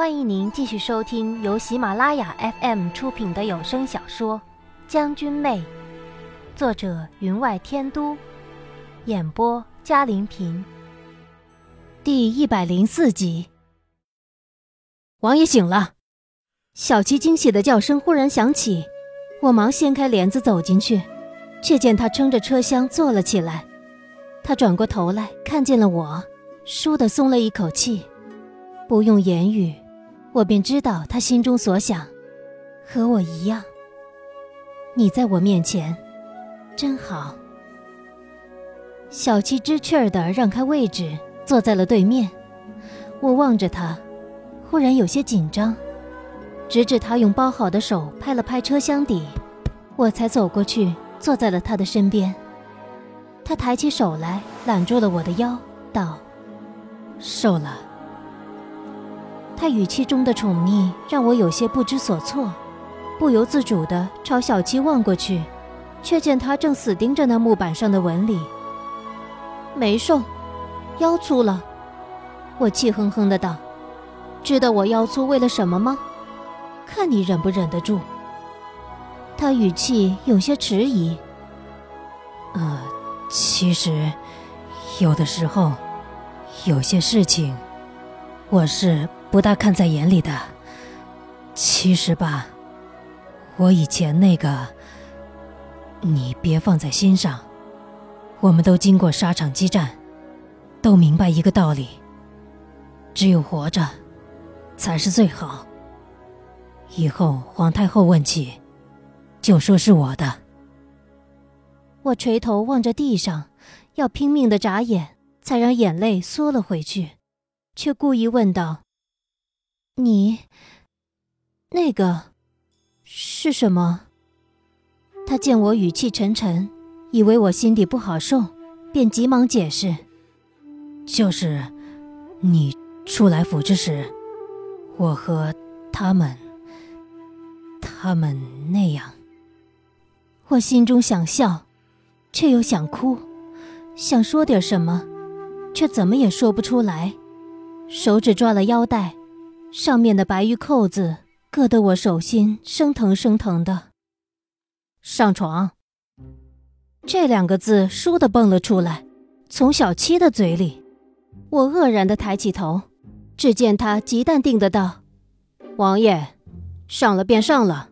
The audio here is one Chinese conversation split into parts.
欢迎您继续收听由喜马拉雅 FM 出品的有声小说《将军妹》，作者云外天都，演播嘉玲平。第一百零四集，王爷醒了。小七惊喜的叫声忽然响起，我忙掀开帘子走进去，却见他撑着车厢坐了起来。他转过头来看见了我，倏地松了一口气。不用言语，我便知道他心中所想，和我一样。你在我面前，真好。小七知趣儿的让开位置，坐在了对面。我望着他，忽然有些紧张，直至他用包好的手拍了拍车厢底，我才走过去，坐在了他的身边。他抬起手来揽住了我的腰，道：“瘦了。”他语气中的宠溺让我有些不知所措，不由自主地朝小七望过去，却见他正死盯着那木板上的纹理。没瘦，腰粗了。我气哼哼的道：“知道我腰粗为了什么吗？看你忍不忍得住。”他语气有些迟疑。呃，其实，有的时候，有些事情，我是。不大看在眼里的。其实吧，我以前那个，你别放在心上。我们都经过沙场激战，都明白一个道理：只有活着，才是最好。以后皇太后问起，就说是我的。我垂头望着地上，要拼命的眨眼，才让眼泪缩了回去，却故意问道。你，那个，是什么？他见我语气沉沉，以为我心底不好受，便急忙解释：“就是，你出来府之时，我和他们，他们那样。”我心中想笑，却又想哭，想说点什么，却怎么也说不出来，手指抓了腰带。上面的白玉扣子硌得我手心生疼生疼的。上床。这两个字倏地蹦了出来，从小七的嘴里。我愕然地抬起头，只见他极淡定的道：“王爷，上了便上了，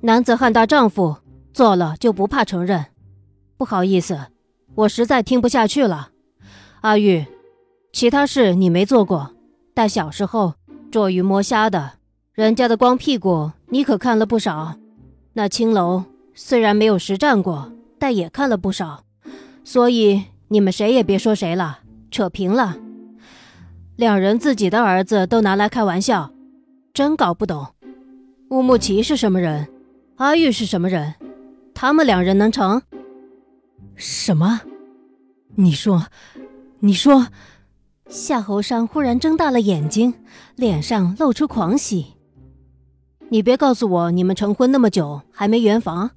男子汉大丈夫，做了就不怕承认。不好意思，我实在听不下去了。阿玉，其他事你没做过，但小时候……”捉鱼摸虾的，人家的光屁股你可看了不少。那青楼虽然没有实战过，但也看了不少。所以你们谁也别说谁了，扯平了。两人自己的儿子都拿来开玩笑，真搞不懂。乌木齐是什么人？阿玉是什么人？他们两人能成？什么？你说，你说。夏侯商忽然睁大了眼睛，脸上露出狂喜。你别告诉我你们成婚那么久还没圆房。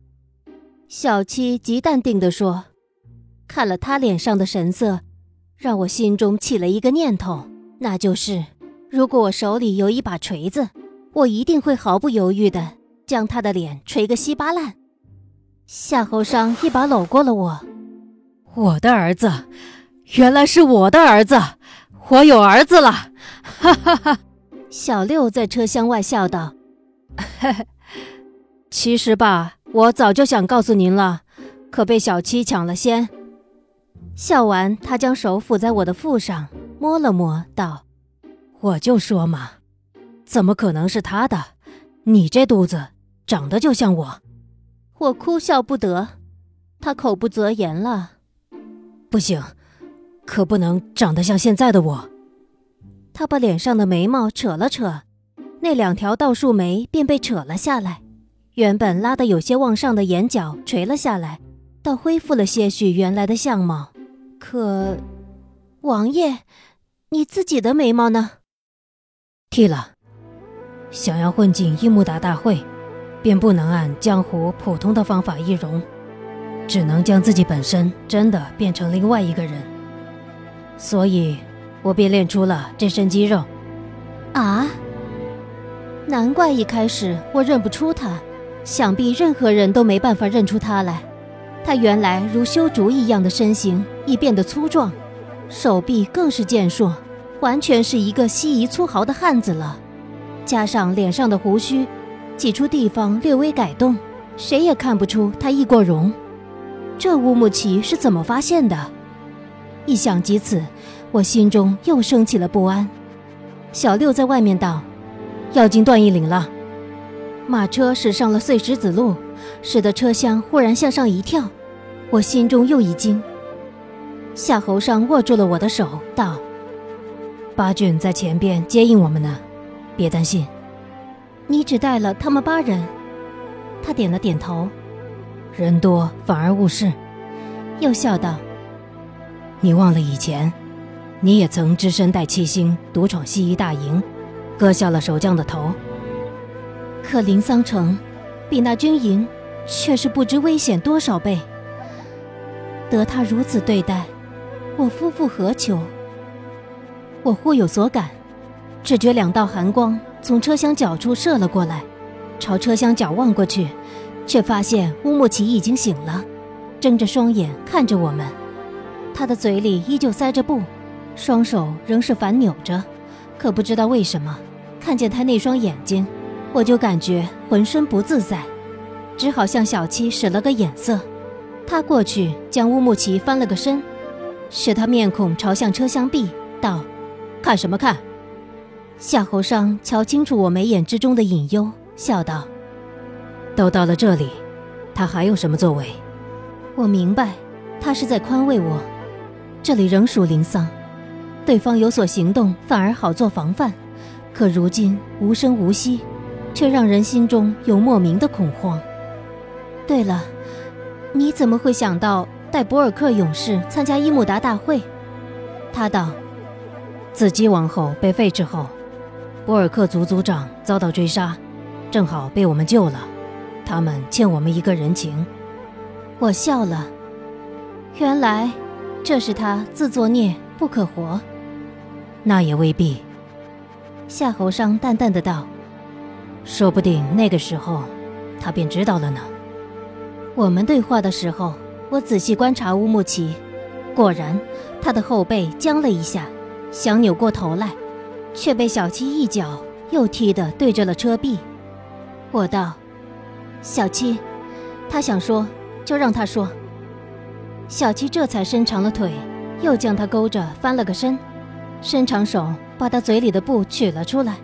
小七极淡定地说。看了他脸上的神色，让我心中起了一个念头，那就是，如果我手里有一把锤子，我一定会毫不犹豫地将他的脸锤个稀巴烂。夏侯商一把搂过了我。我的儿子，原来是我的儿子。我有儿子了，哈哈哈！小六在车厢外笑道：“嘿嘿，其实吧，我早就想告诉您了，可被小七抢了先。”笑完，他将手抚在我的腹上，摸了摸，道：“我就说嘛，怎么可能是他的？你这肚子长得就像我。”我哭笑不得，他口不择言了：“不行。”可不能长得像现在的我。他把脸上的眉毛扯了扯，那两条倒竖眉便被扯了下来，原本拉得有些往上的眼角垂了下来，倒恢复了些许原来的相貌。可，王爷，你自己的眉毛呢？剃了。想要混进樱木达大会，便不能按江湖普通的方法易容，只能将自己本身真的变成另外一个人。所以，我便练出了这身肌肉。啊，难怪一开始我认不出他，想必任何人都没办法认出他来。他原来如修竹一样的身形已变得粗壮，手臂更是健硕，完全是一个西夷粗豪的汉子了。加上脸上的胡须，几处地方略微改动，谁也看不出他易过容。这乌木齐是怎么发现的？一想及此，我心中又升起了不安。小六在外面道。要进段义岭了，马车驶上了碎石子路，使得车厢忽然向上一跳，我心中又一惊。夏侯尚握住了我的手，道：“八郡在前边接应我们呢，别担心。你只带了他们八人。”他点了点头。人多反而误事。又笑道：“你忘了以前，你也曾只身带七星独闯西夷大营。”割下了守将的头，可临桑城比那军营却是不知危险多少倍。得他如此对待，我夫复何求？我忽有所感，只觉两道寒光从车厢角处射了过来，朝车厢角望过去，却发现乌木齐已经醒了，睁着双眼看着我们。他的嘴里依旧塞着布，双手仍是反扭着，可不知道为什么。看见他那双眼睛，我就感觉浑身不自在，只好向小七使了个眼色。他过去将乌木齐翻了个身，使他面孔朝向车厢壁，道：“看什么看？”夏侯尚瞧清楚我眉眼之中的隐忧，笑道：“都到了这里，他还有什么作为？”我明白，他是在宽慰我。这里仍属灵桑，对方有所行动，反而好做防范。可如今无声无息，却让人心中有莫名的恐慌。对了，你怎么会想到带博尔克勇士参加伊木达大会？他道：“自姬王后被废之后，博尔克族族长遭到追杀，正好被我们救了。他们欠我们一个人情。”我笑了。原来这是他自作孽不可活。那也未必。夏侯尚淡淡的道：“说不定那个时候，他便知道了呢。”我们对话的时候，我仔细观察乌木齐，果然，他的后背僵了一下，想扭过头来，却被小七一脚又踢得对着了车壁。我道：“小七，他想说，就让他说。”小七这才伸长了腿，又将他勾着翻了个身，伸长手。把他嘴里的布取了出来，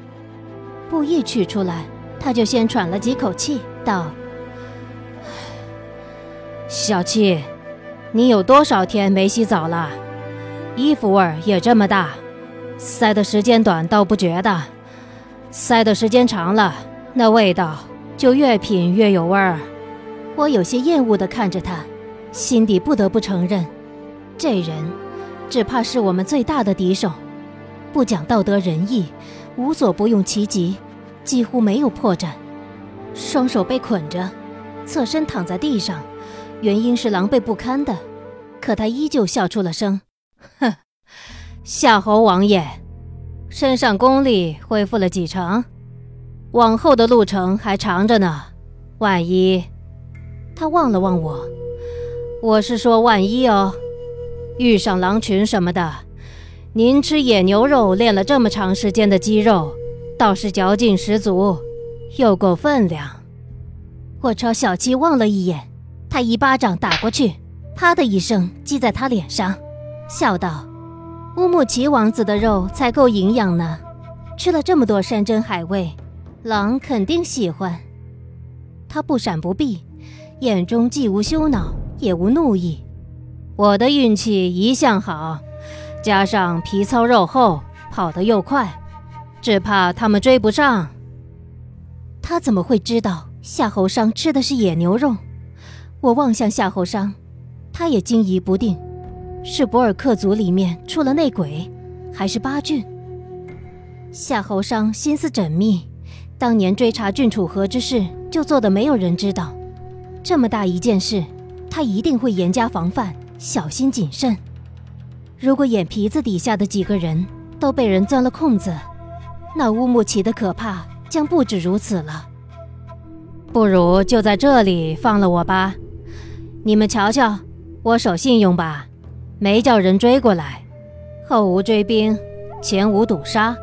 布一取出来，他就先喘了几口气，道：“小七，你有多少天没洗澡了？衣服味儿也这么大，塞的时间短倒不觉得，塞的时间长了，那味道就越品越有味儿。”我有些厌恶地看着他，心底不得不承认，这人只怕是我们最大的敌手。不讲道德仁义，无所不用其极，几乎没有破绽。双手被捆着，侧身躺在地上，原因是狼狈不堪的。可他依旧笑出了声：“哼，夏侯王爷，身上功力恢复了几成？往后的路程还长着呢。万一……”他望了望我，我是说万一哦，遇上狼群什么的。您吃野牛肉练了这么长时间的肌肉，倒是嚼劲十足，又够分量。我朝小七望了一眼，他一巴掌打过去，啪的一声击在他脸上，笑道：“乌木齐王子的肉才够营养呢，吃了这么多山珍海味，狼肯定喜欢。”他不闪不避，眼中既无羞恼，也无怒意。我的运气一向好。加上皮糙肉厚，跑得又快，只怕他们追不上。他怎么会知道夏侯商吃的是野牛肉？我望向夏侯商，他也惊疑不定：是博尔克族里面出了内鬼，还是八郡？夏侯商心思缜密，当年追查郡楚河之事就做的没有人知道。这么大一件事，他一定会严加防范，小心谨慎。如果眼皮子底下的几个人都被人钻了空子，那乌木齐的可怕将不止如此了。不如就在这里放了我吧。你们瞧瞧，我守信用吧，没叫人追过来，后无追兵，前无堵杀，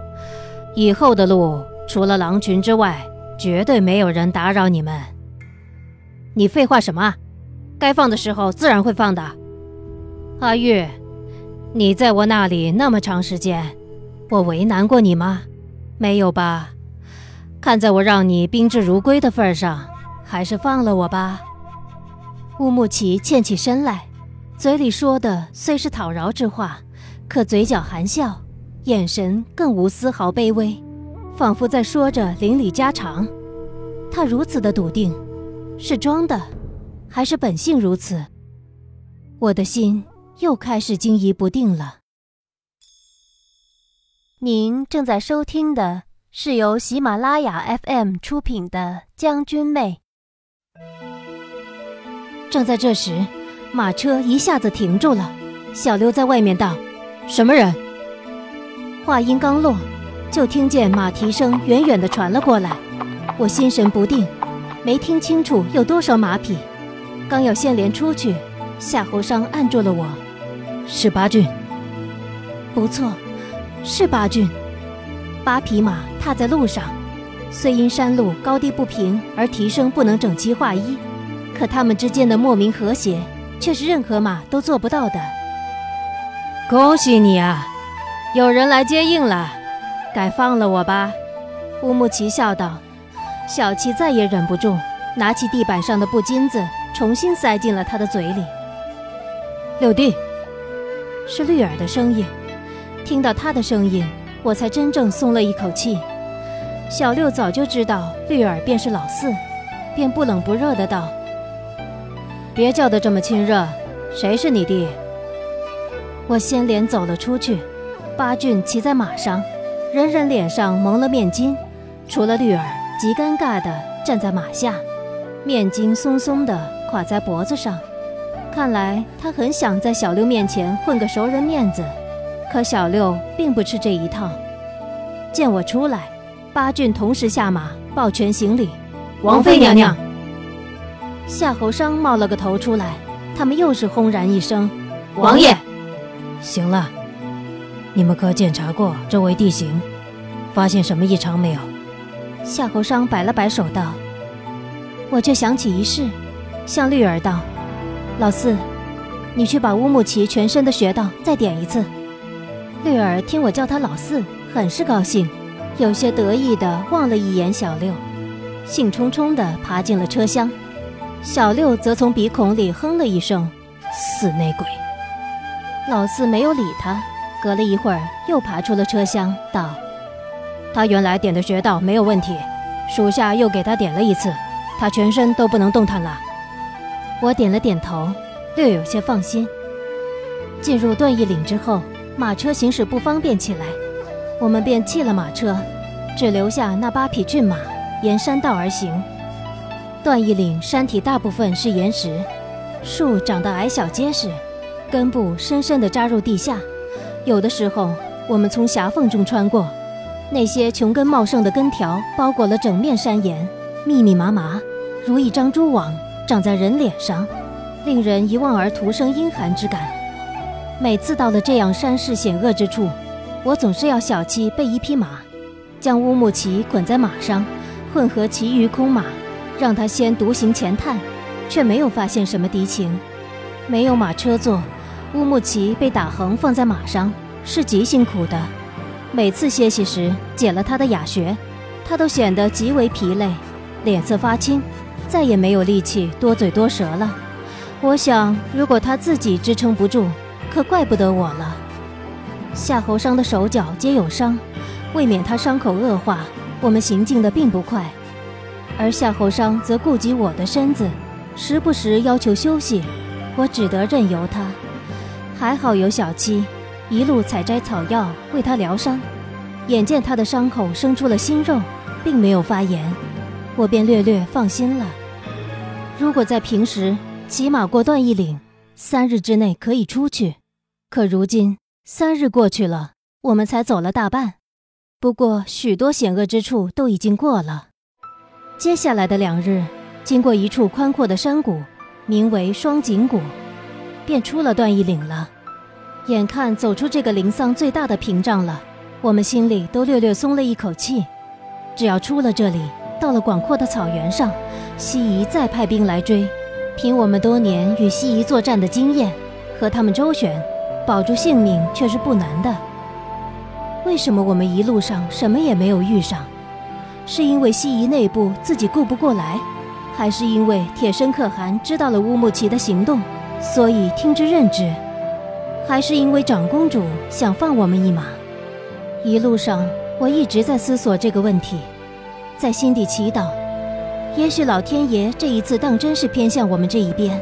以后的路除了狼群之外，绝对没有人打扰你们。你废话什么？该放的时候自然会放的。阿玉，你在我那里那么长时间，我为难过你吗？没有吧？看在我让你宾至如归的份上，还是放了我吧。乌木齐欠起身来，嘴里说的虽是讨饶之话，可嘴角含笑，眼神更无丝毫卑微，仿佛在说着邻里家常。他如此的笃定，是装的，还是本性如此？我的心又开始惊疑不定了。您正在收听的是由喜马拉雅 FM 出品的《将军妹》。正在这时，马车一下子停住了。小刘在外面道：“什么人？”话音刚落，就听见马蹄声远远的传了过来。我心神不定，没听清楚有多少马匹。刚要牵连出去，夏侯商按住了我：“是八骏。”“不错，是八骏。”八匹马踏在路上，虽因山路高低不平而蹄声不能整齐划一。可他们之间的莫名和谐，却是任何马都做不到的。恭喜你啊，有人来接应了，该放了我吧？乌木齐笑道。小七再也忍不住，拿起地板上的布巾子，重新塞进了他的嘴里。六弟，是绿儿的声音。听到他的声音，我才真正松了一口气。小六早就知道绿儿便是老四，便不冷不热的道。别叫得这么亲热，谁是你弟？我掀帘走了出去，八俊骑在马上，人人脸上蒙了面巾，除了绿儿，极尴尬的站在马下，面巾松松的垮在脖子上，看来他很想在小六面前混个熟人面子，可小六并不吃这一套。见我出来，八骏同时下马，抱拳行礼：“王妃娘娘。”夏侯商冒了个头出来，他们又是轰然一声：“王爷！”行了，你们可检查过周围地形，发现什么异常没有？夏侯商摆了摆手道：“我却想起一事，向绿儿道：‘老四，你去把乌木齐全身的穴道再点一次。’绿儿听我叫他老四，很是高兴，有些得意的望了一眼小六，兴冲冲的爬进了车厢。”小六则从鼻孔里哼了一声：“死内鬼。”老四没有理他，隔了一会儿又爬出了车厢，道：“他原来点的穴道没有问题，属下又给他点了一次，他全身都不能动弹了。”我点了点头，略有些放心。进入段义岭之后，马车行驶不方便起来，我们便弃了马车，只留下那八匹骏马，沿山道而行。段义岭山体大部分是岩石，树长得矮小结实，根部深深地扎入地下。有的时候，我们从狭缝中穿过，那些穷根茂盛的根条包裹了整面山岩，密密麻麻，如一张蛛网，长在人脸上，令人一望而徒生阴寒之感。每次到了这样山势险恶之处，我总是要小七备一匹马，将乌木齐捆在马上，混合其余空马。让他先独行前探，却没有发现什么敌情。没有马车坐，乌木齐被打横放在马上，是极辛苦的。每次歇息时解了他的哑穴，他都显得极为疲累，脸色发青，再也没有力气多嘴多舌了。我想，如果他自己支撑不住，可怪不得我了。夏侯商的手脚皆有伤，未免他伤口恶化，我们行进的并不快。而夏侯商则顾及我的身子，时不时要求休息，我只得任由他。还好有小七，一路采摘草药为他疗伤。眼见他的伤口生出了新肉，并没有发炎，我便略略放心了。如果在平时，骑马过段义岭，三日之内可以出去。可如今三日过去了，我们才走了大半。不过许多险恶之处都已经过了。接下来的两日，经过一处宽阔的山谷，名为双井谷，便出了段义岭了。眼看走出这个灵桑最大的屏障了，我们心里都略略松了一口气。只要出了这里，到了广阔的草原上，西夷再派兵来追，凭我们多年与西夷作战的经验，和他们周旋，保住性命却是不难的。为什么我们一路上什么也没有遇上？是因为西夷内部自己顾不过来，还是因为铁生可汗知道了乌木齐的行动，所以听之任之？还是因为长公主想放我们一马？一路上我一直在思索这个问题，在心底祈祷，也许老天爷这一次当真是偏向我们这一边。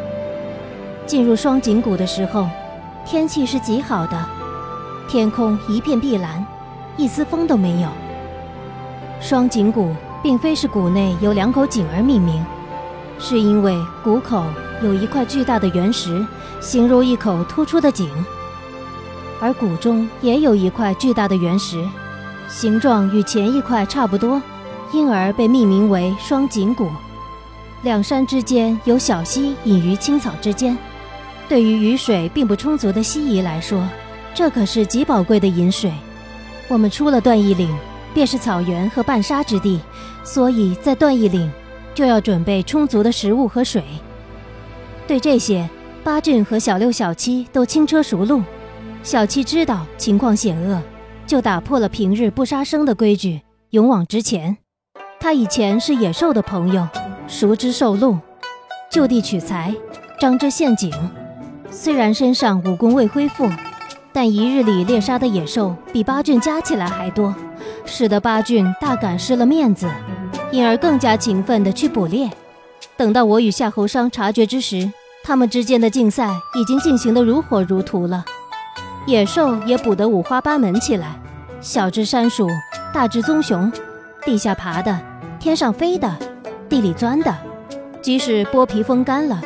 进入双井谷的时候，天气是极好的，天空一片碧蓝，一丝风都没有。双井谷并非是谷内有两口井而命名，是因为谷口有一块巨大的原石，形如一口突出的井，而谷中也有一块巨大的原石，形状与前一块差不多，因而被命名为双井谷。两山之间有小溪隐于青草之间，对于雨水并不充足的西夷来说，这可是极宝贵的饮水。我们出了段义岭。便是草原和半沙之地，所以在段义岭就要准备充足的食物和水。对这些，八俊和小六、小七都轻车熟路。小七知道情况险恶，就打破了平日不杀生的规矩，勇往直前。他以前是野兽的朋友，熟知兽路，就地取材，张之陷阱。虽然身上武功未恢复，但一日里猎杀的野兽比八俊加起来还多。使得八俊大感失了面子，因而更加勤奋地去捕猎。等到我与夏侯商察觉之时，他们之间的竞赛已经进行得如火如荼了。野兽也捕得五花八门起来，小只山鼠，大只棕熊，地下爬的，天上飞的，地里钻的。即使剥皮风干了，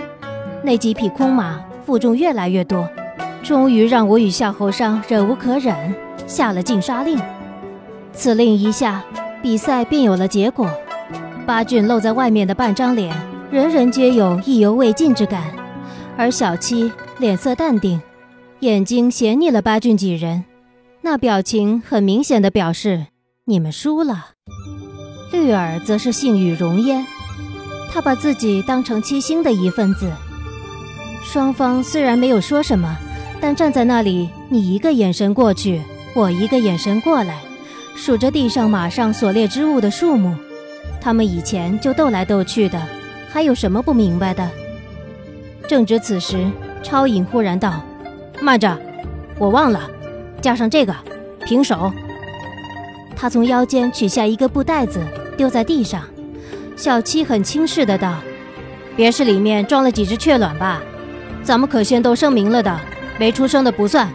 那几匹空马负重越来越多，终于让我与夏侯商忍无可忍，下了禁杀令。此令一下，比赛便有了结果。八骏露在外面的半张脸，人人皆有意犹未尽之感；而小七脸色淡定，眼睛斜睨了八骏几人，那表情很明显的表示你们输了。绿儿则是性与容焉，他把自己当成七星的一份子。双方虽然没有说什么，但站在那里，你一个眼神过去，我一个眼神过来。数着地上马上所列之物的数目，他们以前就斗来斗去的，还有什么不明白的？正值此时，超影忽然道：“慢着，我忘了，加上这个，平手。”他从腰间取下一个布袋子，丢在地上。小七很轻视的道：“别是里面装了几只雀卵吧？咱们可先都声明了的，没出生的不算。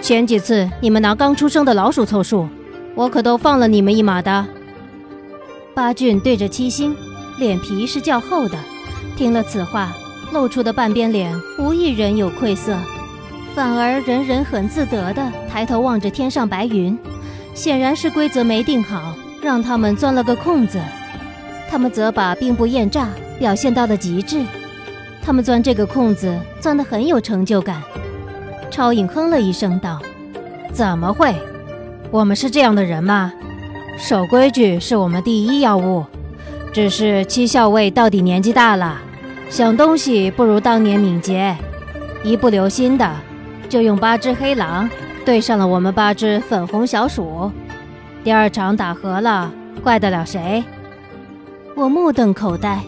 前几次你们拿刚出生的老鼠凑数。”我可都放了你们一马的。八俊对着七星，脸皮是较厚的，听了此话，露出的半边脸无一人有愧色，反而人人很自得的抬头望着天上白云，显然是规则没定好，让他们钻了个空子。他们则把兵不厌诈表现到了极致，他们钻这个空子钻得很有成就感。超影哼了一声道：“怎么会？”我们是这样的人吗？守规矩是我们第一要务。只是七校尉到底年纪大了，想东西不如当年敏捷，一不留心的就用八只黑狼对上了我们八只粉红小鼠。第二场打和了，怪得了谁？我目瞪口呆，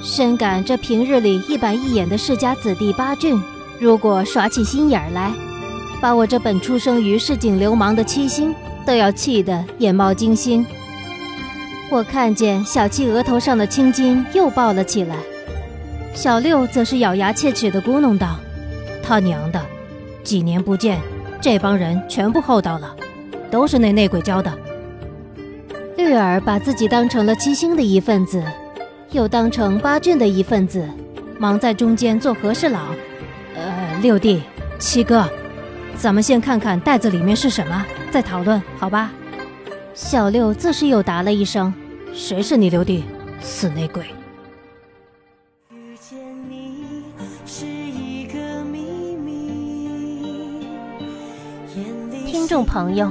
深感这平日里一板一眼的世家子弟八俊，如果耍起心眼来，把我这本出生于市井流氓的七星。都要气得眼冒金星。我看见小七额头上的青筋又爆了起来，小六则是咬牙切齿地咕哝道：“他娘的，几年不见，这帮人全部厚道了，都是那内鬼教的。”绿儿把自己当成了七星的一份子，又当成八郡的一份子，忙在中间做和事佬。呃，六弟，七哥。咱们先看看袋子里面是什么，再讨论，好吧？小六自是又答了一声：“谁是你六弟？死内鬼！”听众朋友，